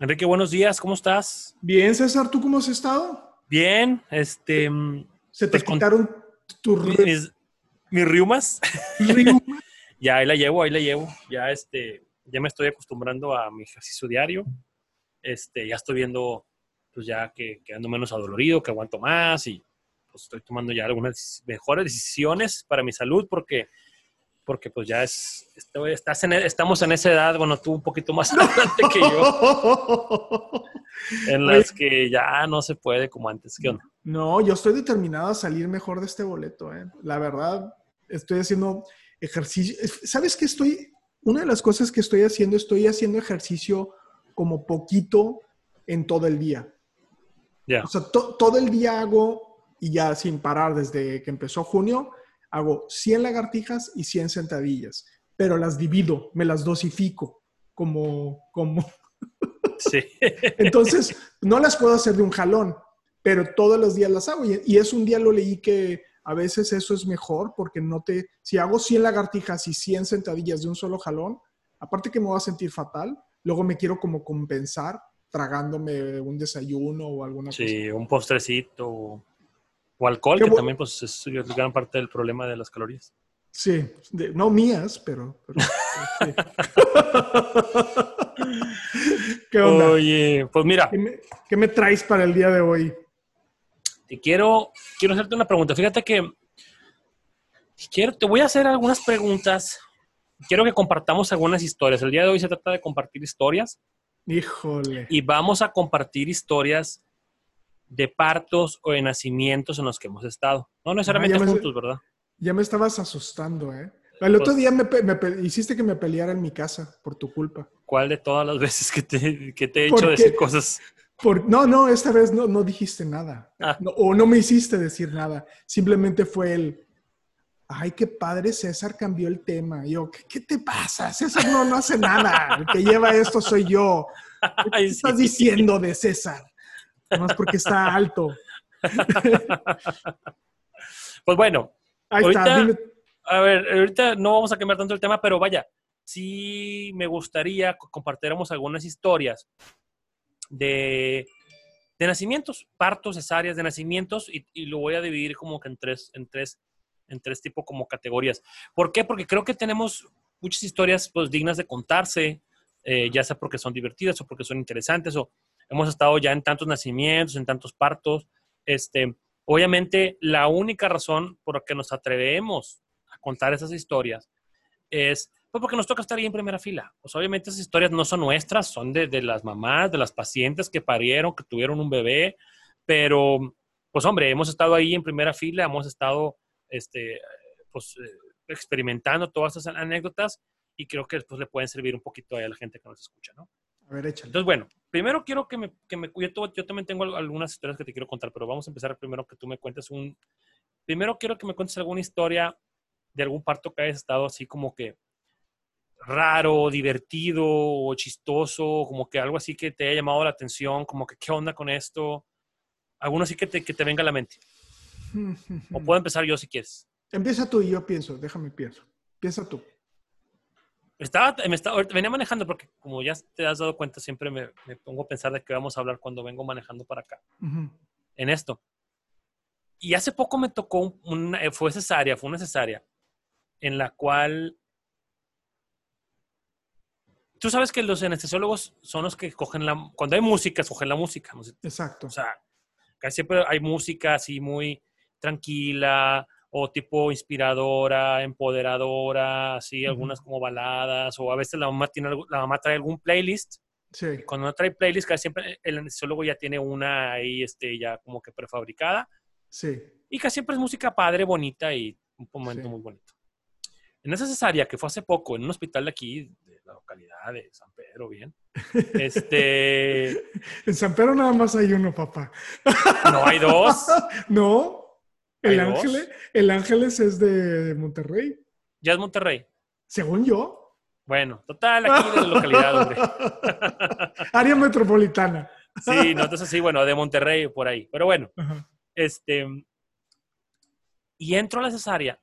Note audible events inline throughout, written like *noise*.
Enrique, buenos días, ¿cómo estás? Bien, César, ¿tú cómo has estado? Bien, este... ¿Se te pues, quitaron tus Mis, mis riumas. riumas? *laughs* ya ahí la llevo, ahí la llevo. Ya este, ya me estoy acostumbrando a mi ejercicio diario. Este, ya estoy viendo, pues ya que, que ando menos adolorido, que aguanto más y pues estoy tomando ya algunas mejores decisiones para mi salud porque, porque pues ya es, estás en, estamos en esa edad, bueno, tú un poquito más *laughs* adelante que yo, en las que ya no se puede como antes. ¿Qué onda? No, yo estoy determinado a salir mejor de este boleto, ¿eh? La verdad, estoy haciendo ejercicio. ¿Sabes qué estoy? Una de las cosas que estoy haciendo, estoy haciendo ejercicio como poquito en todo el día. Ya. O sea, to- todo el día hago, y ya sin parar desde que empezó junio, hago 100 lagartijas y 100 sentadillas, pero las divido, me las dosifico, como, como, Sí. *laughs* Entonces, no las puedo hacer de un jalón, pero todos los días las hago. Y, y es un día lo leí que a veces eso es mejor porque no te... Si hago 100 lagartijas y 100 sentadillas de un solo jalón, aparte que me voy a sentir fatal, luego me quiero como compensar tragándome un desayuno o alguna cosa. Sí, un postrecito o alcohol, Qué que también pues, es gran parte del problema de las calorías. Sí, de- no mías, pero... pero, sí. *laughs* ¿Qué onda? Oye, pues mira, ¿Qué me, qué me traes para el día de hoy? te quiero, quiero hacerte una pregunta. Fíjate que quiero, te voy a hacer algunas preguntas. Quiero que compartamos algunas historias. El día de hoy se trata de compartir historias Híjole. y vamos a compartir historias de partos o de nacimientos en los que hemos estado. No necesariamente Ah, ya me- juntos, ¿verdad? Ya me estabas asustando, ¿eh? El otro Pues- día me, hiciste que me peleara en mi casa por tu culpa. ¿Cuál de todas las *laughs* veces que te, que te he ¿Por hecho decir cosas? Por, no, no, esta vez no, no dijiste nada. Ah. No, o no me hiciste decir nada. Simplemente fue el, ay, qué padre, César cambió el tema. Yo, ¿qué, qué te pasa? César no, no hace nada. El que lleva esto soy yo. *laughs* ¿Qué Ay, sí. estás diciendo de César? Nomás porque está alto. *laughs* Pues bueno, Ahí Ahorita- está. A ver, ahorita no vamos a cambiar tanto el tema, pero vaya, sí me gustaría que compartiéramos algunas historias de, de nacimientos, partos, cesáreas de nacimientos, y, y lo voy a dividir como que en tres, en tres, en tres tipos como categorías. ¿Por qué? Porque creo que tenemos muchas historias pues dignas de contarse, eh, ya sea porque son divertidas o porque son interesantes, o hemos estado ya en tantos nacimientos, en tantos partos. Este, obviamente, la única razón por la que nos atrevemos a contar esas historias es pues porque nos toca estar ahí en primera fila. Pues obviamente esas historias no son nuestras, son de, de las mamás, de las pacientes que parieron, que tuvieron un bebé, pero pues hombre, hemos estado ahí en primera fila, hemos estado este, pues, eh, experimentando todas esas anécdotas y creo que pues, le pueden servir un poquito a la gente que nos escucha, ¿no? A ver, échale. Entonces, bueno, primero quiero que me, que me yo, yo también tengo al- algunas historias que te quiero contar, pero vamos a empezar primero que tú me cuentes un, primero quiero que me cuentes alguna historia de algún parto que hayas estado así como que raro, divertido o chistoso, como que algo así que te haya llamado la atención, como que qué onda con esto, alguno así que te, que te venga a la mente. *laughs* O puedo empezar yo si quieres. Empieza tú y yo pienso. Déjame pienso. Piensa tú. Estaba, me estaba, venía manejando porque como ya te has dado cuenta, siempre me, me pongo a pensar de qué vamos a hablar cuando vengo manejando para acá. Ujú. en esto. Y hace poco me tocó, un- una, eh, fue cesárea, fue una cesárea, en la cual... Tú sabes que los anestesiólogos son los que cogen la... Cuando hay música, escogen la música. Exacto. O sea, casi siempre hay música así muy tranquila o tipo inspiradora, empoderadora, así, Ujú. algunas como baladas, o a veces la mamá, tiene, la mamá trae algún playlist Sí. cuando no trae playlist, casi siempre el anestesiólogo ya tiene una ahí, este, ya como que prefabricada. Sí. Y casi siempre es música padre, bonita y un momento Sí. muy bonito. En esa cesárea que fue hace poco, en un hospital de aquí, de la localidad de San Pedro, bien. Este, *laughs* En San Pedro nada más hay uno, papá. no hay dos. *laughs* No. El. Ángeles, el Ángeles es de Monterrey. Ya es Monterrey. Según yo. Bueno, total, aquí de la localidad, hombre. *laughs* Área metropolitana. Sí, no, entonces sí, bueno, de Monterrey por ahí. Pero bueno, Ajá. este. Y entro a la cesárea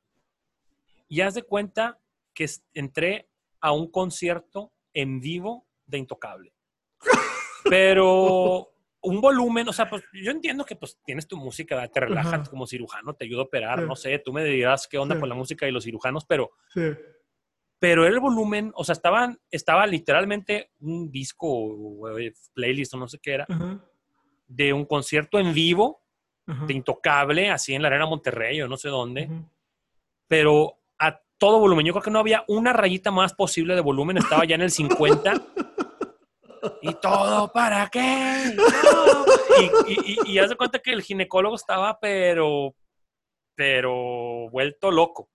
y haz de cuenta que entré a un concierto en vivo de Intocable. *laughs* Pero un volumen, o sea, pues yo entiendo que pues tienes tu música, te relajas Ajá. como cirujano, te ayuda a operar, Sí. no sé, tú me dirás qué onda Sí. con la música y los cirujanos, pero, Sí. pero el volumen, o sea, estaban, estaba literalmente un disco o eh, playlist o no sé qué era, Ajá. de un concierto en vivo Ajá. de Intocable, así en la Arena Monterrey o no sé dónde, pero a todo volumen. Yo creo que no había una rayita más posible de volumen, estaba ya en el 50. ¿Y todo para qué? No. Y, y, y, y haz de cuenta que el ginecólogo estaba, pero, pero vuelto loco.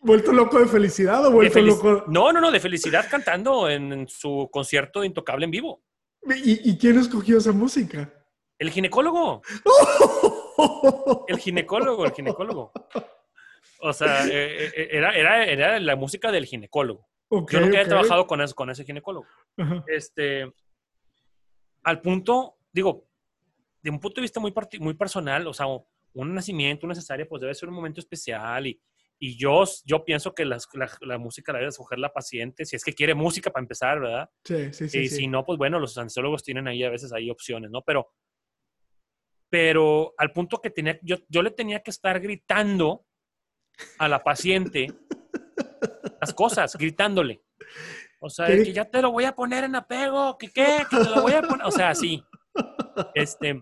¿Vuelto loco de felicidad o vuelto loco? No, no, no, de felicidad cantando en, en su concierto de Intocable en vivo. ¿Y, y quién escogió esa música? El ginecólogo, *laughs* el ginecólogo, el ginecólogo. O sea, eh, eh, era, era, era la música del ginecólogo. Yo nunca he ok. trabajado con ese, con ese ginecólogo. Ajá. Este, al punto, digo, de un punto de vista muy, muy personal, o sea, un nacimiento, una cesárea, pues debe ser un momento especial y, y yo, yo pienso que las- la, la música la debe escoger la paciente, si es que quiere música para empezar, ¿verdad? Sí, sí, sí. y sí. si no, pues bueno, los anestesiólogos tienen ahí a veces ahí opciones, ¿no? Pero, pero al punto que tenía, yo, yo le tenía que estar gritando a la paciente las cosas, gritándole. O sea, ¿Qué? que ya te lo voy a poner en apego, que qué, que te lo voy a poner, o sea, sí. Este,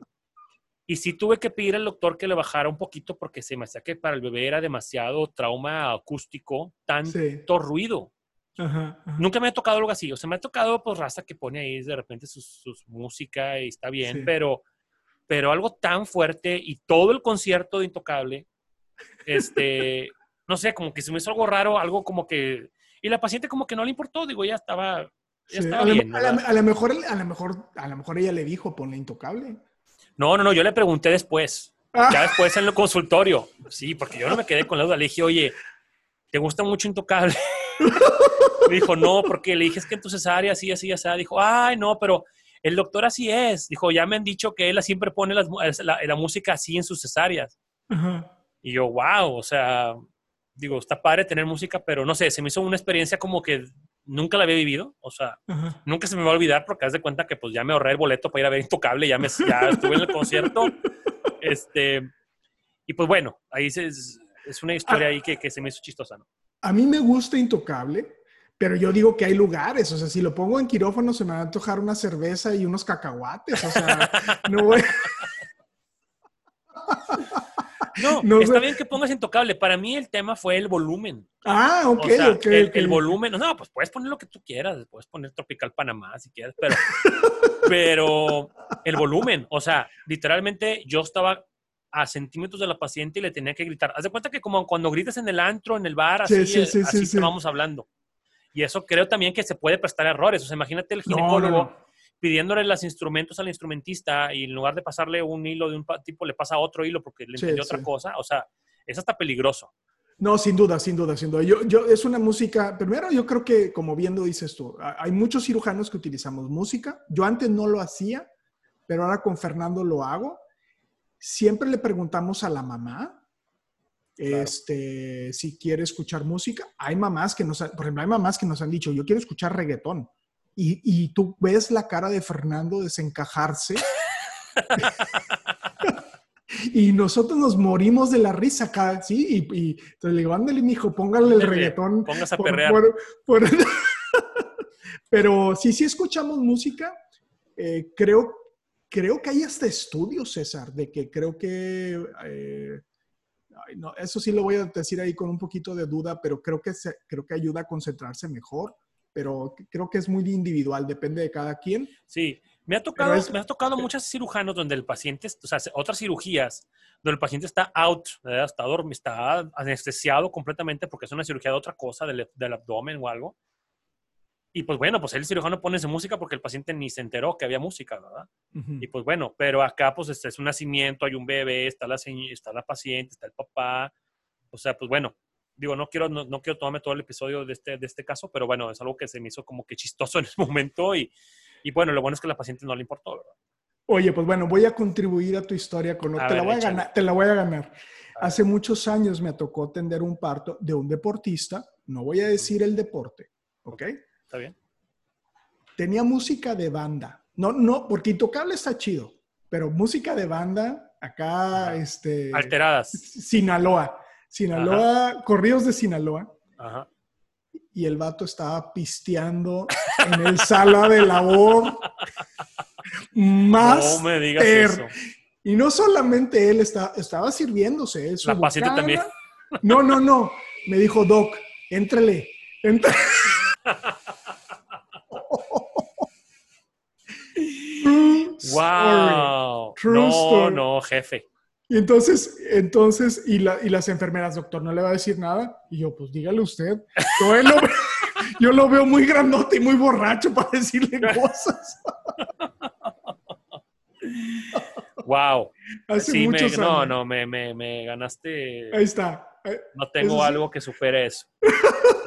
y sí tuve que pedir al doctor que le bajara un poquito porque se me hacía que para el bebé era demasiado trauma acústico, tanto Sí. ruido. Ajá, ajá. Nunca me ha tocado algo así. O sea, me ha tocado pues raza que pone ahí de repente sus, sus música y está bien, Sí. pero, pero algo tan fuerte y todo el concierto de Intocable, este, no sé, como que se me hizo algo raro, algo como que... Y la paciente como que no le importó, digo, ya estaba... Ya estaba bien, a la, a la mejor, a la mejor, a lo mejor ella le dijo, ponle intocable. No, no, no, yo le pregunté después. Ah. Ya después en el consultorio. Sí, porque yo no me quedé con la duda. Le dije, oye, ¿te gusta mucho Intocable? *laughs* me dijo, no, porque le dije, es que en tu cesárea así, así, así. Dijo, ay, no, pero el doctor así es. Dijo, ya me han dicho que él siempre pone las la, la música así en sus cesáreas. Ajá. Y yo, wow, o sea, digo, está padre tener música, pero no sé, se me hizo una experiencia como que nunca la había vivido. O sea, Ajá. nunca se me va a olvidar porque haz de cuenta que pues ya me ahorré el boleto para ir a ver Intocable, ya, me, ya estuve en el concierto. *laughs* Este, y pues bueno, ahí se- es, es una historia ahí que, que se me hizo chistosa, ¿no? A mí me gusta intocable, pero yo digo que hay lugares. O sea, si lo pongo en quirófano, se me va a antojar una cerveza y unos cacahuates. O sea, *laughs* no voy. No, *laughs* No está bien que pongas Intocable. Para mí el tema fue el volumen. Ah, ok, o sea, ok. el, volumen. No, pues puedes poner lo que tú quieras. Puedes poner Tropical Panamá si quieres, pero, *laughs* pero el volumen. O sea, literalmente yo estaba a centímetros de la paciente y le tenía que gritar. Haz de cuenta que como cuando gritas en el antro, en el bar, Sí, así, sí, eh, sí, así sí, te sí. vamos hablando. Y eso creo también que se puede prestar errores. O sea, imagínate el no, ginecólogo no. Pidiéndole los instrumentos al instrumentista y en lugar de pasarle un hilo de un tipo, le pasa otro hilo porque le Sí, entendió otra sí. cosa. O sea, es hasta peligroso. No, sin duda, sin duda, sin duda. Yo, yo, es una música, primero yo creo que, como bien lo dices tú, ha- hay muchos cirujanos que utilizamos música. Yo antes no lo hacía, pero ahora con Fernando lo hago. Siempre le preguntamos a la mamá Claro. este, si quiere escuchar música. Hay mamás que nos, por ejemplo, hay mamás que nos han dicho, yo quiero escuchar reggaetón. Y, y tú ves la cara de Fernando desencajarse. *laughs* y nosotros nos morimos de la risa acá, ¿sí? Y, y entonces le digo, ándale, mijo, póngale el reggaetón. Póngase a por- perrear. por- por- *laughs* Pero sí, sí escuchamos música. eh, creo, creo que hay hasta estudios, César, de que creo que... eh, ay, no, eso sí lo voy a decir ahí con un poquito de duda, pero creo que, se- creo que ayuda a concentrarse mejor. Pero creo que es muy individual, depende de cada quien. Sí, me ha tocado, es- me ha tocado muchos cirujanos donde el paciente, o sea, otras cirugías, donde el paciente está out, ¿verdad? está, dorm- está anestesiado completamente porque es una cirugía de otra cosa, del, del abdomen o algo. Y pues bueno, pues el cirujano pone esa música porque el paciente ni se enteró que había música, ¿verdad? Ujú. Y pues bueno, pero acá pues este es un nacimiento, hay un bebé, está la, está la paciente, está el papá. O sea, pues bueno, digo, no quiero, no, no quiero tomarme todo el episodio de este, de este caso, pero bueno, es algo que se me hizo como que chistoso *laughs* en ese momento y, y bueno, lo bueno es que a la paciente no le importó, ¿verdad? Oye, pues bueno, voy a contribuir a tu historia con A te, la voy a ganar, te la voy a ganar. A Hace muchos años me tocó atender un parto de un deportista, no voy a decir el deporte, ¿ok? ¿Está bien? Tenía música de banda, No, no, porque Intocable está chido, pero música de banda, acá, este... Alteradas. Sinaloa. Sinaloa, corridos de Sinaloa. Ajá. Y el vato estaba pisteando en el sala de labor. Más No me digas eso. Y no solamente él está, estaba sirviéndose. ¿eh? su La también. No, no, no. Me dijo, Doc. *laughs* True story. Wow. True no, story. no, jefe. Y entonces, entonces, y, la- y las enfermeras, doctor, ¿no le va a decir nada? Y yo, pues dígale usted. Yo, lo ve- *laughs* yo lo veo muy grandote y muy borracho para decirle *laughs* cosas. Wow. Hace Sí, me, muchos no, años. no, me, me, me ganaste. Ahí está. Eh, No tengo sí. algo que supere eso.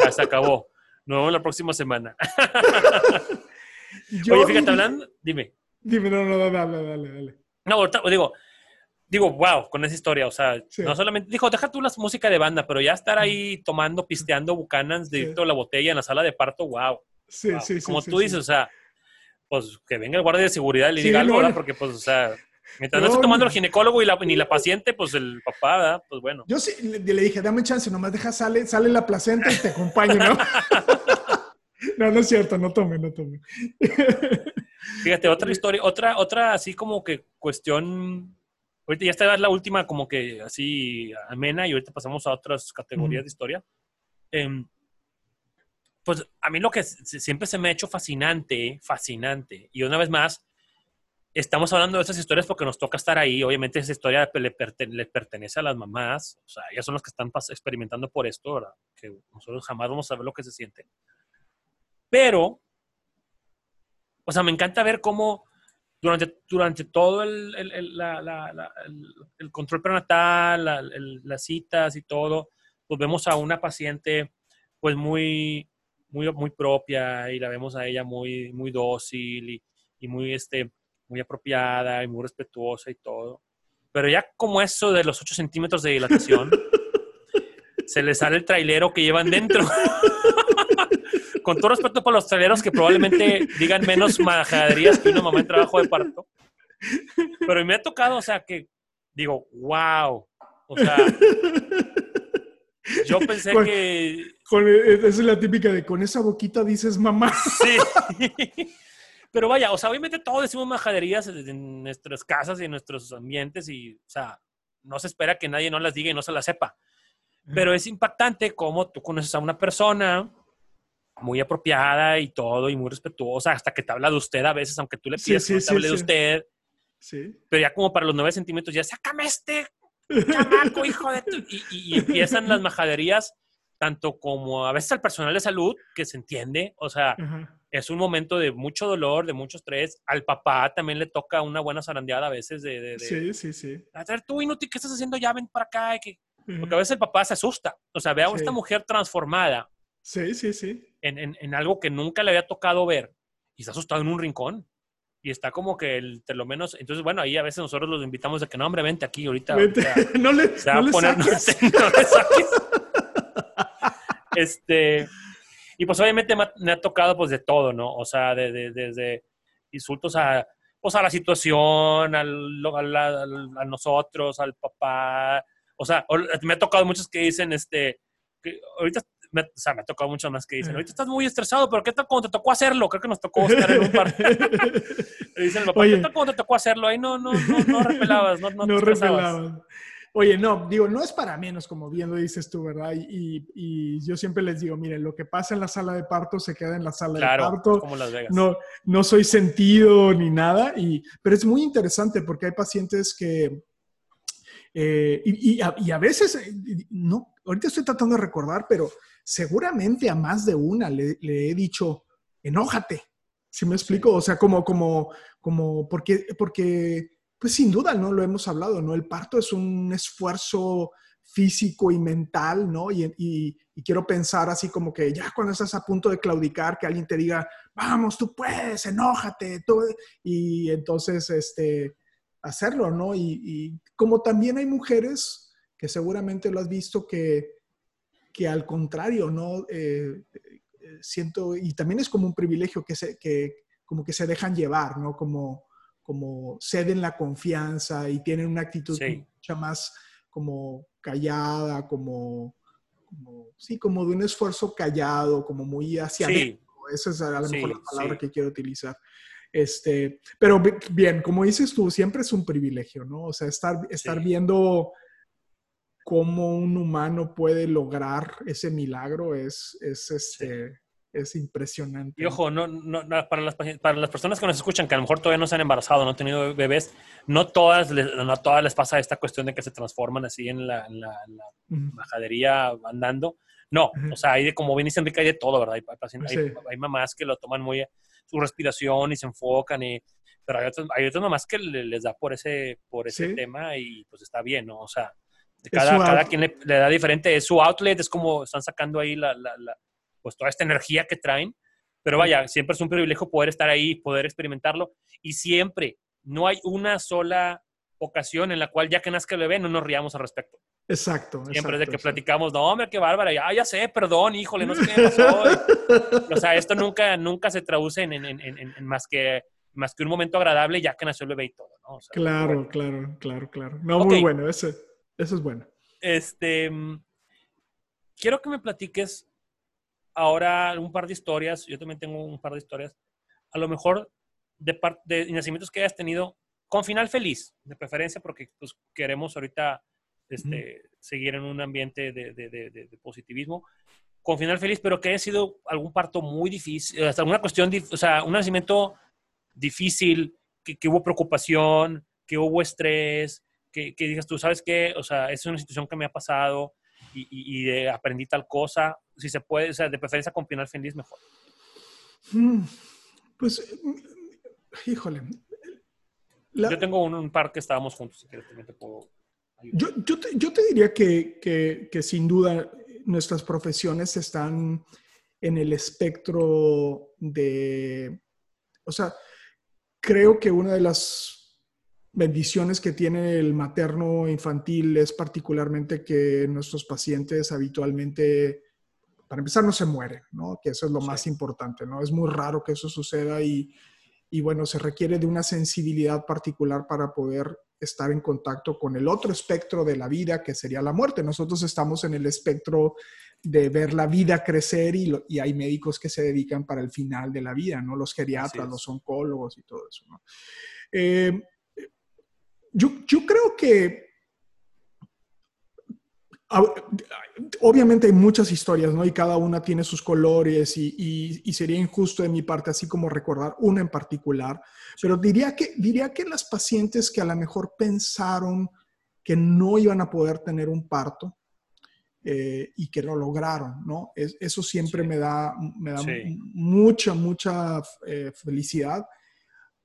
Ya se acabó. Nos vemos la próxima semana. *laughs* yo- Oye, fíjate, hablando, dime. Dime, no, no, dale, dale, dale. No, digo, digo, wow, con esa historia, o sea, Sí. no solamente, dijo, deja tú la música de banda, pero ya estar ahí tomando, pisteando bucanas Sí. directo a la botella en la sala de parto, wow. Sí, wow. sí, sí. Como sí, tú sí. dices, o sea, pues que venga el guardia de seguridad y le Sí, diga algo. Porque, pues, o sea, mientras no No, esté tomando el ginecólogo y la, ni la paciente, pues el papá, ¿verdad? Pues bueno. Yo sí le, le dije, dame chance, nomás deja, sale, sale la placenta y te acompaño, ¿no? *laughs* no, no es cierto, no tome, no tome. Fíjate, otra *laughs* historia, otra, otra así como que cuestión. Ahorita ya esta es la última, como que así amena, y ahorita pasamos a otras categorías Ujú. de historia. Em, pues a mí lo que siempre se me ha hecho fascinante, fascinante, y una vez más, estamos hablando de estas historias porque nos toca estar ahí. Obviamente, esa historia le, perte- le pertenece a las mamás, o sea, ellas son las que están experimentando por esto, ¿verdad? Que nosotros jamás vamos a saber lo que se siente. Pero, o sea, me encanta ver cómo durante, durante todo el, el- el- la- la- la- el- control prenatal, las citas y todo, pues vemos a una paciente pues muy, muy, muy propia y la vemos a ella muy, muy dócil y, y muy, este, muy apropiada y muy respetuosa y todo. Pero ya como eso de los 8 centímetros de dilatación, *laughs* se le sale el trailero que llevan dentro. *laughs* Con todo respeto para los traileros que probablemente digan menos majaderías que una mamá en trabajo de parto. Pero me ha tocado, o sea, que digo, wow. O sea, yo pensé Con- que Con- esa es la típica de con esa boquita dices mamá. Sí. *laughs* Pero vaya, o sea, obviamente todos decimos majaderías en nuestras casas y en nuestros ambientes y, o sea, no se espera que nadie no las diga y no se las sepa. Pero es impactante cómo tú conoces a una persona muy apropiada y todo y muy respetuosa, hasta que te habla de usted a veces, aunque tú le Sí, pidas sí, que no te sí, hable de sí. usted, Sí. pero ya como para los nueve centímetros, ya sácame este chamaco, *laughs* hijo de tu... Y, y- y empiezan las majaderías, tanto como a veces al personal de salud, que se entiende, o sea, Ajá. es un momento de mucho dolor, de mucho estrés. Al papá también le toca una buena zarandeada a veces de, de, de, Sí, sí, sí. a ver, tú inútil, ¿qué estás haciendo? Ya ven para acá. que- Ujú. Porque a veces el papá se asusta. O sea, ve a Sí. esta mujer transformada Sí, sí, sí. En, en- en algo que nunca le había tocado ver y está asustado en un rincón. Y está como que, el, por lo menos, entonces, bueno, ahí a veces nosotros los invitamos de que no, hombre, vente aquí ahorita. Ahorita *laughs* no le, no a le poner, no, saques. *laughs* te- no le saques. Este, y pues obviamente me ha, tocado pues de todo, ¿no? O sea, de, de- desde insultos a, pues a la situación, al, al- a nosotros, al papá. O sea, me ha tocado muchos que dicen, este, que ahorita, me, o sea, me ha tocado muchos más que dicen, ahorita estás muy estresado, pero ¿qué tal cuando te tocó hacerlo? Creo que nos tocó estar en un par. *laughs* Dicen papá, Oye. ¿qué tal cuando te tocó hacerlo? Ahí no, no, no, no repelabas, no, no, no te repelaban. Oye, no, digo, no es para menos, como bien lo dices tú, ¿verdad? Y, y- yo siempre les digo, miren, lo que pasa en la sala de parto se queda en la sala de parto. como Las Vegas. No, no soy sentido ni nada, y, pero es muy interesante porque hay pacientes que, eh, y, y a, y a veces, eh, no, ahorita estoy tratando de recordar, pero seguramente a más de una le, le he dicho, enójate, ¿sí me explico? O sea, como, como, como, porque, porque, pues sin duda, ¿no? Lo hemos hablado, ¿no? El parto es un esfuerzo físico y mental, ¿no? Y, y- y quiero pensar así como que ya cuando estás a punto de claudicar, que alguien te diga, vamos, tú puedes, enójate, tú. y entonces, este, hacerlo, ¿no? Y, y como también hay mujeres que seguramente lo has visto que, que al contrario, ¿no? Eh, eh, siento, y también es como un privilegio que, se, que como que se dejan llevar, ¿no? Como, como ceden la confianza y tienen una actitud mucha más como callada, como, sí, como de un esfuerzo callado, como muy hacia sí. Esa es a lo mejor la palabra que quiero utilizar. Este, pero bien, como dices tú, siempre es un privilegio, ¿no? O sea, estar, estar viendo cómo un humano puede lograr ese milagro es, es, este, es impresionante. Y ojo, no, no, para, las, para las personas que nos escuchan, que a lo mejor todavía no se han embarazado, no han tenido bebés, no todas, no todas les pasa esta cuestión de que se transforman así en la, en la, bajadería andando. No, o sea, hay de, como bien dice Enrique, hay de todo, ¿verdad? Hay, hay, mamás que lo toman muy su respiración y se enfocan, y, pero hay otras, hay otras mamás que les da por ese, por ese tema y pues está bien, ¿no? O sea, cada, cada quien le, da diferente, es su outlet, es como están sacando ahí la, la, la, pues toda esta energía que traen, pero vaya, siempre es un privilegio poder estar ahí, poder experimentarlo y siempre, no hay una sola ocasión en la cual ya que nazca el bebé no nos riamos al respecto. Exacto. Siempre de que platicamos, no, hombre, qué bárbara, ya, ya sé, perdón, híjole, no sé qué *laughs* pasó. o sea, esto nunca, nunca se traduce en, en, en, más, que, más que un momento agradable ya que nació el bebé y todo, ¿no? claro, claro, claro, claro. No, muy bueno, eso, eso es bueno. Este, quiero que me platiques ahora un par de historias, yo también tengo un par de historias, a lo mejor de, de nacimientos que hayas tenido con final feliz, de preferencia, porque pues, queremos ahorita este, seguir en un ambiente de, positivismo, con final feliz, pero que haya sido algún parto muy difícil, hasta alguna cuestión, o sea, un nacimiento difícil, que, hubo preocupación, que hubo estrés, que, que, digas tú, ¿sabes qué? O sea, es una situación que me ha pasado y, y, aprendí tal cosa. Si se puede, o sea, de preferencia con final feliz, mejor. Mm, pues, híjole, yo tengo un, par que estábamos juntos, si quieres, también te puedo yo, yo, te, yo, te, diría que, que, que, sin duda nuestras profesiones están en el espectro de, o sea, creo que una de las bendiciones que tiene el materno infantil es particularmente que nuestros pacientes habitualmente, para empezar, no se mueren, ¿no? Que eso es lo más importante, ¿no? Es muy raro que eso suceda y y bueno, se requiere de una sensibilidad particular para poder estar en contacto con el otro espectro de la vida, que sería la muerte. Nosotros estamos en el espectro de ver la vida crecer y, y hay médicos que se dedican para el final de la vida, ¿no? Los geriatras, los oncólogos y todo eso, ¿no? Eh, yo, yo creo que Obviamente hay muchas historias, ¿no? Y cada una tiene sus colores y, sería injusto de mi parte así como recordar una en particular, pero diría que, diría que las pacientes que a lo mejor pensaron que no iban a poder tener un parto eh, y que lo lograron, ¿no? eso siempre me da, me da mucha, mucha eh, felicidad.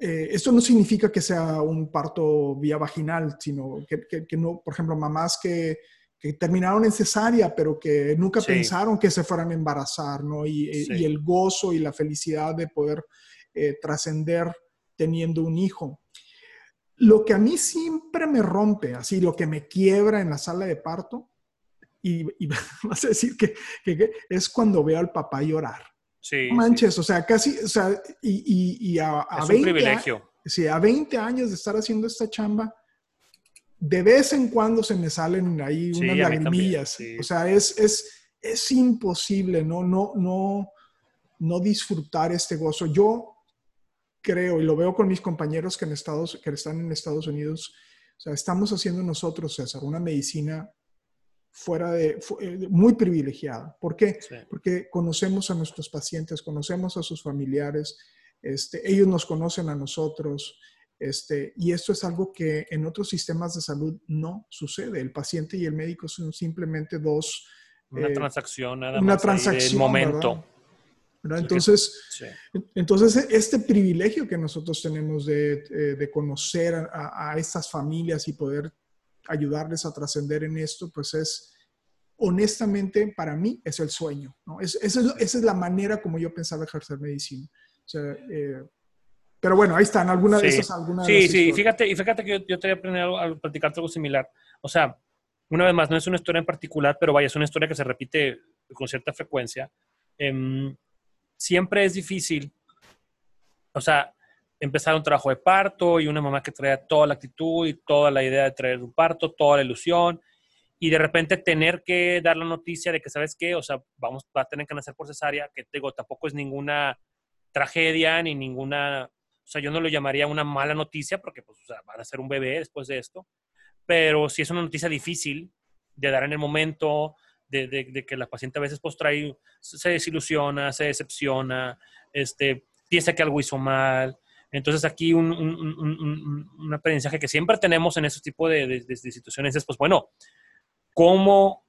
Eh, esto no significa que sea un parto vía vaginal, sino que, que no, por ejemplo, mamás que que terminaron en cesárea, pero que nunca pensaron que se fueran a embarazar, ¿no? Y, eh, y el gozo y la felicidad de poder eh, trascender teniendo un hijo. Lo que a mí siempre me rompe, así, lo que me quiebra en la sala de parto, y, *laughs* vas a decir que, que, es cuando veo al papá llorar. Sí. Manches, o sea, casi, o sea, y, y a, a, 20 privilegio. Sí, a 20 años de estar haciendo esta chamba, de vez en cuando se me salen ahí unas lagrimillas. O sea, es, es, es imposible no, no, no, no disfrutar este gozo. Yo creo, y lo veo con mis compañeros que, en Estados, que están en Estados Unidos, o sea, estamos haciendo nosotros, César, una medicina fuera de, eh, muy privilegiada. ¿Por qué? Porque conocemos a nuestros pacientes, conocemos a sus familiares, este, ellos nos conocen a nosotros, este, y esto es algo que en otros sistemas de salud no sucede. El paciente y el médico son simplemente dos... Una eh, transacción, nada una transacción, momento. Entonces, entonces, este privilegio que nosotros tenemos de, eh, conocer a, estas familias y poder ayudarles a trascender en esto, pues es, honestamente, para mí es el sueño. ¿no? Es, esa es la manera como yo pensaba ejercer medicina. O sea, eh, pero bueno, ahí están, algunas de esas. Algunas sí, sí, y fíjate, y fíjate que yo, te voy a aprender a platicarte algo similar. O sea, una vez más, no es una historia en particular, pero vaya, es una historia que se repite con cierta frecuencia. Em, siempre es difícil o sea, empezar un trabajo de parto y una mamá que traía toda la actitud y toda la idea de traer un parto, toda la ilusión, y de repente tener que dar la noticia de que, ¿sabes qué? O sea, vamos, va a tener que nacer por cesárea, que digo, tampoco es ninguna tragedia ni ninguna, o sea, yo no lo llamaría una mala noticia porque, pues, o sea, van a ser un bebé después de esto, pero si es una noticia difícil de dar en el momento, de, de, que la paciente a veces pues trae, se desilusiona, se decepciona, este, piensa que algo hizo mal, entonces aquí un, un, aprendizaje que siempre tenemos en ese tipo de, situaciones es, pues bueno, ¿cómo,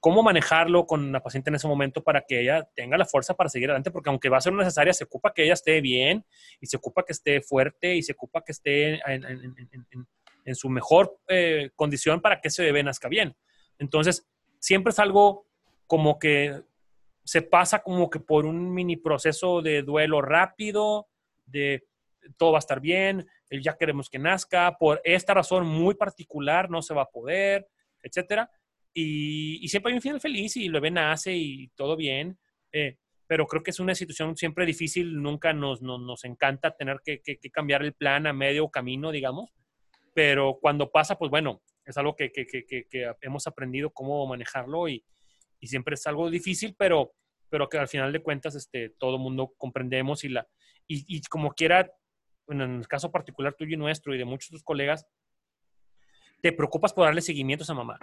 cómo manejarlo con la paciente en ese momento para que ella tenga la fuerza para seguir adelante, porque aunque va a ser necesaria, se ocupa que ella esté bien y se ocupa que esté fuerte y se ocupa que esté en, su mejor eh, condición para que ese bebé nazca bien. Entonces, siempre es algo como que se pasa como que por un mini proceso de duelo rápido, de todo va a estar bien, ya queremos que nazca, por esta razón muy particular no se va a poder, etcétera. Y, siempre hay un final feliz y el bebé nace y todo bien. Eh, pero creo que es una situación siempre difícil, nunca nos, nos, encanta tener que, cambiar el plan a medio camino, digamos, pero cuando pasa, pues bueno, es algo que, hemos aprendido cómo manejarlo y, y, siempre es algo difícil, pero, pero que al final de cuentas este, todo mundo comprendemos y, la, y, como quiera, en el caso particular tuyo y nuestro y de muchos de tus colegas, te preocupas por darle seguimiento a esa mamá.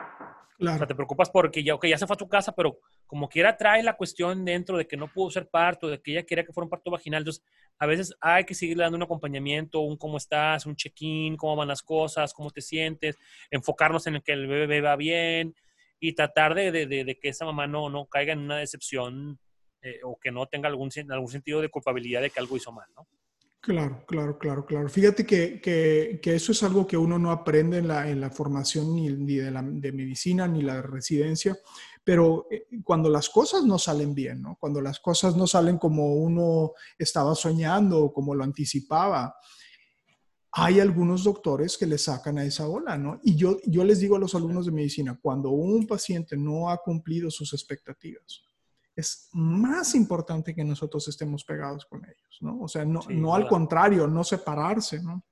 Claro. O sea, te preocupas porque ya, okay, ya se fue a tu casa, pero como quiera trae la cuestión dentro de que no pudo ser parto, de que ella quería que fuera un parto vaginal. Entonces, a veces hay que seguirle dando un acompañamiento, un cómo estás, un check-in, cómo van las cosas, cómo te sientes, enfocarnos en el que el bebé va bien y tratar de, de, de, de que esa mamá no, no caiga en una decepción eh, o que no tenga algún, algún sentido de culpabilidad de que algo hizo mal, ¿no? Claro, claro, claro, claro. Fíjate que, que, eso es algo que uno no aprende en la, en la formación ni, ni de, la, de, medicina ni la residencia, pero eh, cuando las cosas no salen bien, ¿no? Cuando las cosas no salen como uno estaba soñando o como lo anticipaba, hay algunos doctores que le sacan a esa ola, ¿no? Y yo, yo les digo a los alumnos de medicina, cuando un paciente no ha cumplido sus expectativas, es más importante que nosotros estemos pegados con ellos, ¿no? O sea, no, no al contrario, no separarse, ¿no?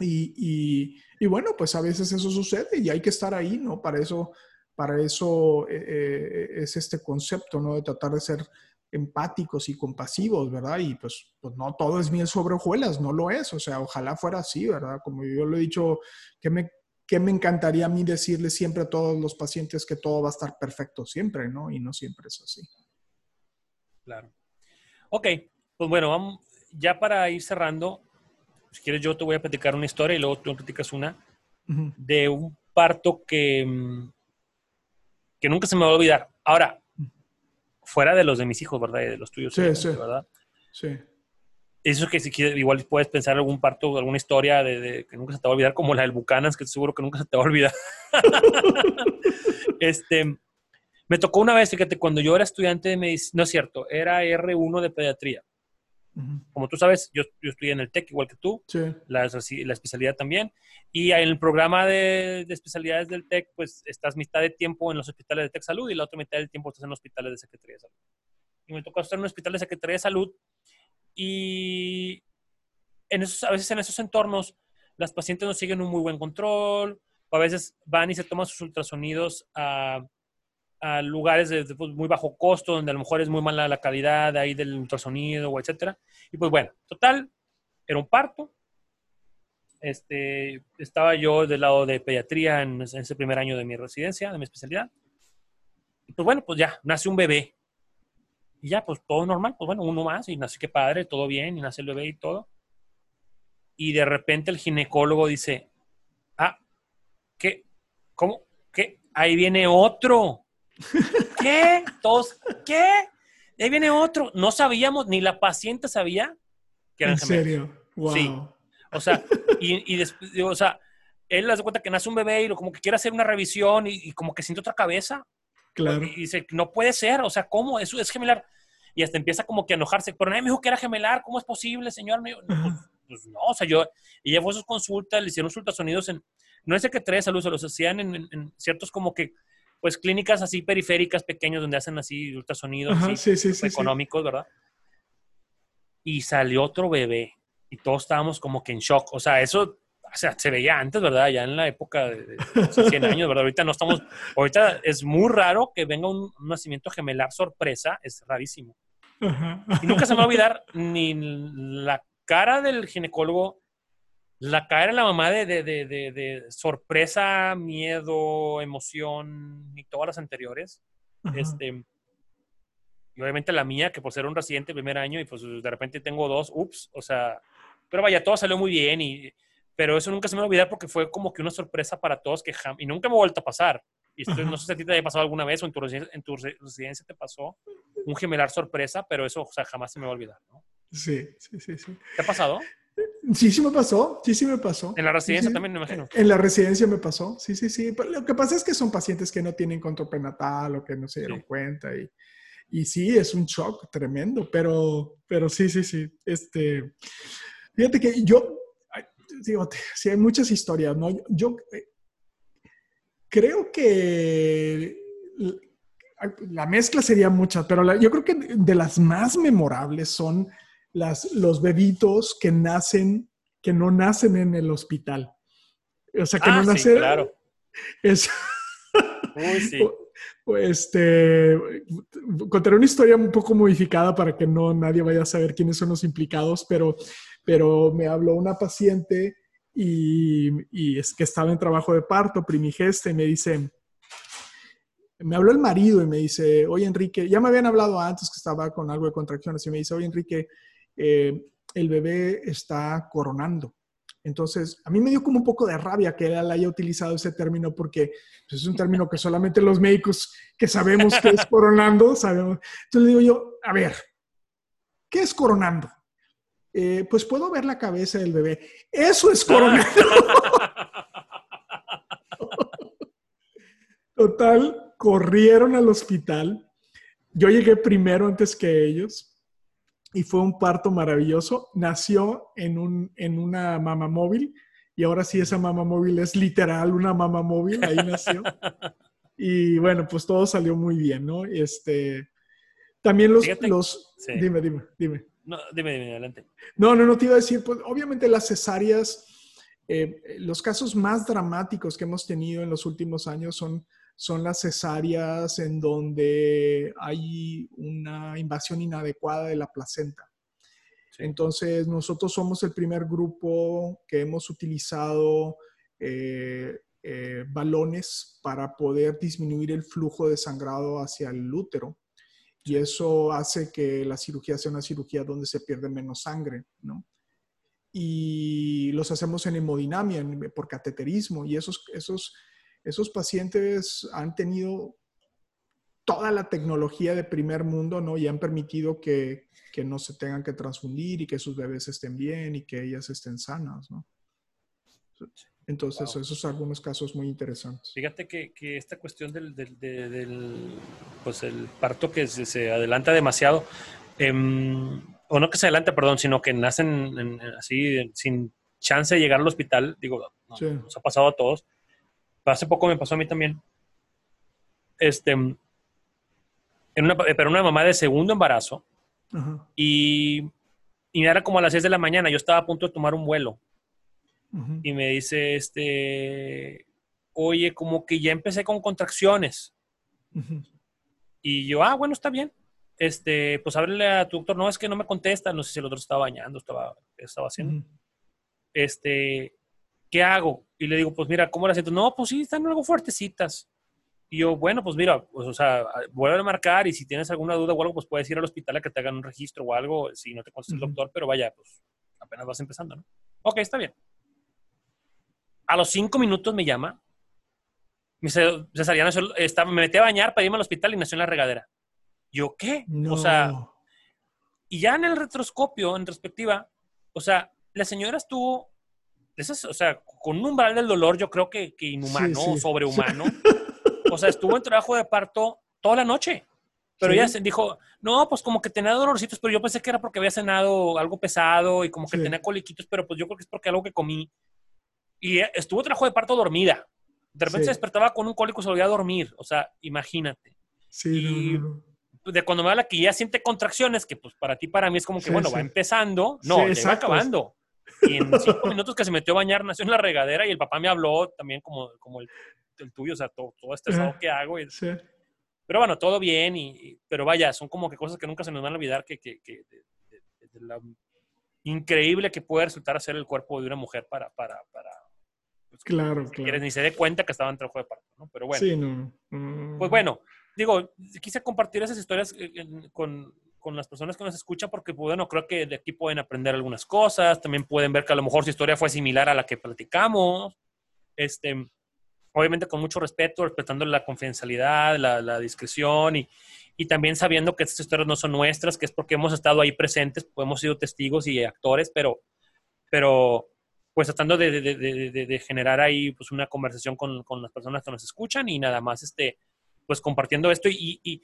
Y, y, bueno, pues a veces eso sucede y hay que estar ahí, ¿no? Para eso, para eso eh, eh, es este concepto, ¿no? De tratar de ser empáticos y compasivos, ¿verdad? Y pues, pues no todo es miel sobre hojuelas, no lo es, o sea, ojalá fuera así, ¿verdad? Como yo lo he dicho, que me, que me encantaría a mí decirle siempre a todos los pacientes que todo va a estar perfecto siempre, ¿no? Y no siempre es así. Claro. Ok, pues bueno, vamos, ya para ir cerrando, si quieres yo te voy a platicar una historia y luego tú platicas una de un parto que, mm, que nunca se me va a olvidar. Ahora, fuera de los de mis hijos, ¿verdad? Y de los tuyos, sí, sí. ¿verdad? Sí. Eso que si quieres, igual puedes pensar algún parto, alguna historia de, que nunca se te va a olvidar, como la del Bucanas, que seguro que nunca se te va a olvidar. *laughs* este, me tocó una vez, fíjate, cuando yo era estudiante de medicina, no es cierto, era R1 de pediatría. Como tú sabes, yo, yo, estudié en el TEC igual que tú, la, la, especialidad también. Y en el programa de, de, especialidades del TEC, pues estás mitad de tiempo en los hospitales de TEC Salud y la otra mitad del tiempo estás en los hospitales de Secretaría de Salud. Y me tocó estar en un hospital de Secretaría de Salud y en esos, a veces en esos entornos las pacientes no siguen un muy buen control, o a veces van y se toman sus ultrasonidos a a lugares de, pues, muy bajo costo, donde a lo mejor es muy mala la calidad ahí del ultrasonido o etcétera. Y pues bueno, total, era un parto. Este, estaba yo del lado de pediatría en, ese primer año de mi residencia, de mi especialidad. Y pues bueno, pues ya, nace un bebé. Y ya, pues todo normal, pues bueno, uno más, y nace que padre, todo bien, y nace el bebé y todo. Y de repente el ginecólogo dice, ah, ¿qué? ¿Cómo? ¿Qué? Ahí viene otro. ¿Qué? Todos, ¿qué? ahí viene otro. No sabíamos, ni la paciente sabía que eran ¿En serio? Wow. Sí. O sea, y, y después, o sea, él le da cuenta que nace un bebé y lo, como que quiere hacer una revisión y, como que siente otra cabeza. Claro. Y, dice, no puede ser, o sea, ¿cómo? Eso es gemelar. Y hasta empieza como que a enojarse. Pero nadie me dijo que era gemelar, ¿cómo es posible, señor? Pues, pues, no, o sea, yo, y a sus consultas, le hicieron ultrasonidos en, no es que tres salud, se los hacían en, en ciertos como que pues clínicas así periféricas pequeños donde hacen así ultrasonidos económicos, ¿verdad? y salió otro bebé y todos estábamos como que en shock. O sea, eso o sea, se veía antes, ¿verdad? Ya en la época de, 100 años, ¿verdad? Ahorita no estamos, ahorita es muy raro que venga un, nacimiento gemelar sorpresa, es rarísimo. Y nunca se me va a *laughs* olvidar ni la cara del ginecólogo, la cara de la mamá de, de, de, de sorpresa, miedo, emoción y todas las anteriores. Este, y obviamente la mía, que por ser un residente primer año y pues de repente tengo dos, ups, o sea, pero vaya, todo salió muy bien y pero eso nunca se me va a olvidar porque fue como que una sorpresa para todos que y nunca me ha vuelto a pasar. Y esto, no sé si a ti te haya pasado alguna vez o en tu, en tu residencia te pasó un gemelar sorpresa, pero eso o sea, jamás se me va a olvidar, ¿no? Sí, sí, sí, sí. ¿Te ha pasado? Sí, sí me pasó, sí, sí me pasó. En la residencia también, me imagino. En la residencia me pasó, sí, sí, sí. lo que pasa es que son pacientes que no tienen control prenatal o que no se dieron cuenta y, y sí, es un shock tremendo, pero, pero sí, sí, sí. Este, fíjate que yo, digo, sí, hay muchas historias, ¿no? Yo eh, creo que la mezcla sería mucha, pero yo creo que de las más memorables son las, los bebitos que nacen, que no nacen en el hospital. O sea, que no ah, nacen. Claro. Es, sí. *laughs* Este, contaré una historia un poco modificada para que no nadie vaya a saber quiénes son los implicados, pero pero me habló una paciente y, es que estaba en trabajo de parto, primigeste, y me dice, me habló el marido y me dice, oye Enrique, ya me habían hablado antes que estaba con algo de contracciones y me dice, oye Enrique, eh, el bebé está coronando. Entonces, a mí me dio como un poco de rabia que él haya utilizado ese término porque pues, es un término que solamente los médicos que sabemos que es coronando sabemos. Entonces digo yo, a ver, ¿qué es coronando? Eh, pues puedo ver la cabeza del bebé. Eso es coronado. *laughs* Total, corrieron al hospital. Yo llegué primero antes que ellos y fue un parto maravilloso. Nació en, un, en una mama móvil y ahora sí esa mama móvil es literal una mama móvil, ahí nació. *laughs* Y bueno, pues todo salió muy bien, ¿no? Este, también los... los Dime, dime, dime. No, dime, dime, adelante. No, no, no te iba a decir, pues obviamente las cesáreas, eh, los casos más dramáticos que hemos tenido en los últimos años son, son las cesáreas en donde hay una invasión inadecuada de la placenta. Entonces, nosotros somos el primer grupo que hemos utilizado eh, eh, balones para poder disminuir el flujo de sangrado hacia el útero y eso hace que la cirugía sea una cirugía donde se pierde menos sangre, ¿no? Y los hacemos en hemodinamia, por cateterismo, y esos, esos, esos pacientes han tenido toda la tecnología de primer mundo, ¿no? Y han permitido que, que no se tengan que transfundir y que sus bebés estén bien y que ellas estén sanas, ¿no? Entonces, esos son algunos casos muy interesantes. Fíjate que, que esta cuestión del, del, pues el parto que se, adelanta demasiado, em, o no que se adelanta, perdón, sino que nacen así sin chance de llegar al hospital, digo, nos ha pasado a todos. Hace poco me pasó a mí también. Este, en una, pero una mamá de segundo embarazo, y, y era como a las 6 de la mañana, yo estaba a punto de tomar un vuelo y me dice, este, oye, como que ya empecé con contracciones. Y yo, ah, bueno, está bien. Este, pues háblale a tu doctor. No, es que no me contesta. No sé si el otro estaba bañando, estaba, estaba haciendo. Este, ¿qué hago? Y le digo, pues mira, ¿cómo la siento? No, pues sí, están algo fuertecitas. Y yo, bueno, pues mira, pues o sea, vuelve a marcar y si tienes alguna duda o algo, pues puedes ir al hospital a que te hagan un registro o algo, si no te contesta el doctor, pero vaya, pues apenas vas empezando, ¿no? Ok, está bien. A los cinco minutos me llama. Me Cesariana, me metí a bañar para irme al hospital y nació en la regadera. Yo, ¿qué? O sea, y ya en el retroscopio, en respectiva, o sea, la señora estuvo, o sea, con un umbral del dolor, yo creo que, inhumano, sobrehumano. *laughs* o sea, estuvo en trabajo de parto toda la noche. Pero ella dijo, no, pues como que tenía dolorcitos, pero yo pensé que era porque había cenado algo pesado y como que tenía coliquitos, pero pues yo creo que es porque algo que comí. Y estuvo trabajo de parto dormida. De repente se despertaba con un cólico y se volvía a dormir. O sea, imagínate. Sí. de cuando me habla que ya siente contracciones, que pues para ti, para mí es como que, bueno, va empezando. No, ya va acabando. Y en cinco minutos que se metió a bañar, nació en la regadera y el papá me habló también como, como el, tuyo, o sea, todo, todo estado que hago. Y, sí. Pero bueno, todo bien, y, pero vaya, son como que cosas que nunca se nos van a olvidar, que, que, que de, la increíble que puede resultar hacer el cuerpo de una mujer para, para, para pues, claro, claro. ni se dé cuenta que estaba en trabajo de parto, ¿no? Pero bueno. Sí, no. Pues bueno, digo, quise compartir esas historias eh, con, con las personas que nos escuchan porque, pues, bueno, creo que de aquí pueden aprender algunas cosas, también pueden ver que a lo mejor su historia fue similar a la que platicamos, este, obviamente con mucho respeto, respetando la confidencialidad, la, discreción y, y, también sabiendo que estas historias no son nuestras, que es porque hemos estado ahí presentes, pues hemos sido testigos y actores, pero, pero pues tratando de, de, de, de generar ahí pues una conversación con, con, las personas que nos escuchan y nada más este, pues compartiendo esto y, y,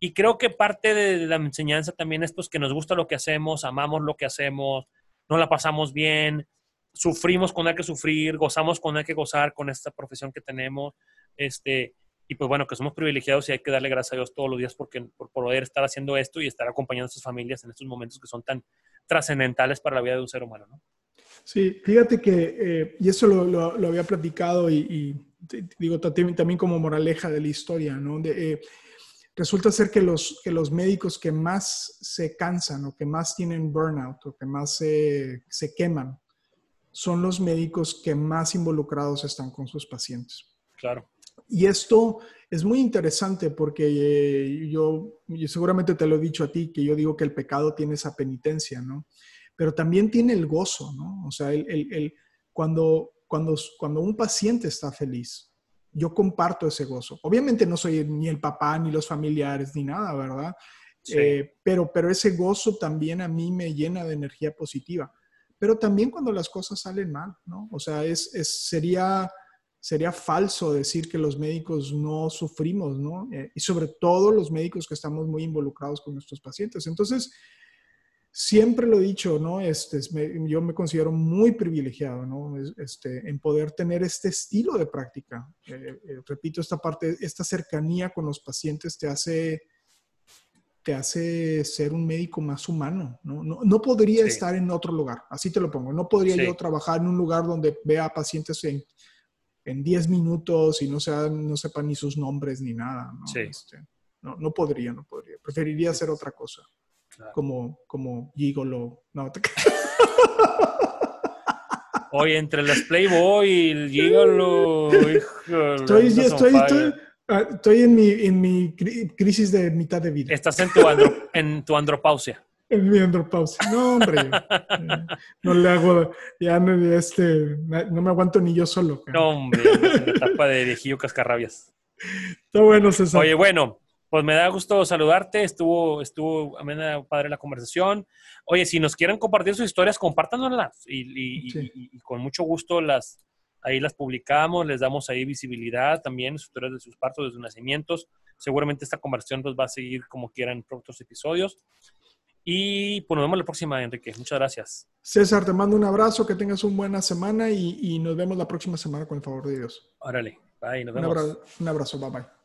y creo que parte de la enseñanza también es pues que nos gusta lo que hacemos, amamos lo que hacemos, no la pasamos bien, sufrimos cuando hay que sufrir, gozamos cuando hay que gozar con esta profesión que tenemos, este, y pues bueno, que somos privilegiados y hay que darle gracias a Dios todos los días porque, por poder estar haciendo esto y estar acompañando a sus familias en estos momentos que son tan trascendentales para la vida de un ser humano, ¿no? Sí, fíjate que, eh, y eso lo, había platicado y, digo también, como moraleja de la historia, ¿no? De, eh, resulta ser que los, que los médicos que más se cansan o que más tienen burnout o que más se, se queman son los médicos que más involucrados están con sus pacientes. Claro. Y esto es muy interesante porque eh, yo, seguramente te lo he dicho a ti, que yo digo que el pecado tiene esa penitencia, ¿no? Pero también tiene el gozo, ¿no? O sea, el, cuando, cuando, cuando un paciente está feliz, yo comparto ese gozo. Obviamente no soy ni el papá, ni los familiares, ni nada, ¿verdad? Eh, pero, pero ese gozo también a mí me llena de energía positiva pero también cuando las cosas salen mal, ¿no? O sea, es, sería, sería falso decir que los médicos no sufrimos, ¿no? Eh, y sobre todo los médicos que estamos muy involucrados con nuestros pacientes. Entonces, siempre lo he dicho, ¿no? Este, yo me considero muy privilegiado, ¿no? Este, en poder tener este estilo de práctica. Eh, eh, repito, esta parte, esta cercanía con los pacientes te hace te hace ser un médico más humano. No, no, podría estar en otro lugar, así te lo pongo. No podría yo trabajar en un lugar donde vea pacientes en, en 10 minutos y no, sea, no sepa ni sus nombres ni nada. ¿no? Este, no, no, podría, no podría. Preferiría hacer otra cosa. Como, como gigolo. No, *laughs* Oye, entre las Playboy y el Gigolo, *laughs* estoy, estoy, estoy, Ah, estoy en mi, en mi crisis de mitad de vida. Estás en tu, en tu andropausia. *laughs* En mi andropausia. No, hombre. no le hago, ya no, este, no me aguanto ni yo solo. No, hombre, en la etapa de viejillo cascarrabias. Está bueno, César. Oye, bueno, pues me da gusto saludarte. Estuvo, estuvo amena, padre la conversación. Oye, si nos quieren compartir sus historias, compártanoslas y, y con mucho gusto las, ahí las publicamos, les damos ahí visibilidad también, historias de sus partos, de sus nacimientos. Seguramente esta conversación pues, va a seguir como quieran en otros episodios. Y pues nos vemos la próxima, Enrique. Muchas gracias. César, te mando un abrazo, que tengas una buena semana y, nos vemos la próxima semana con el favor de Dios. Órale, bye, nos vemos. Un abrazo, un abrazo bye bye.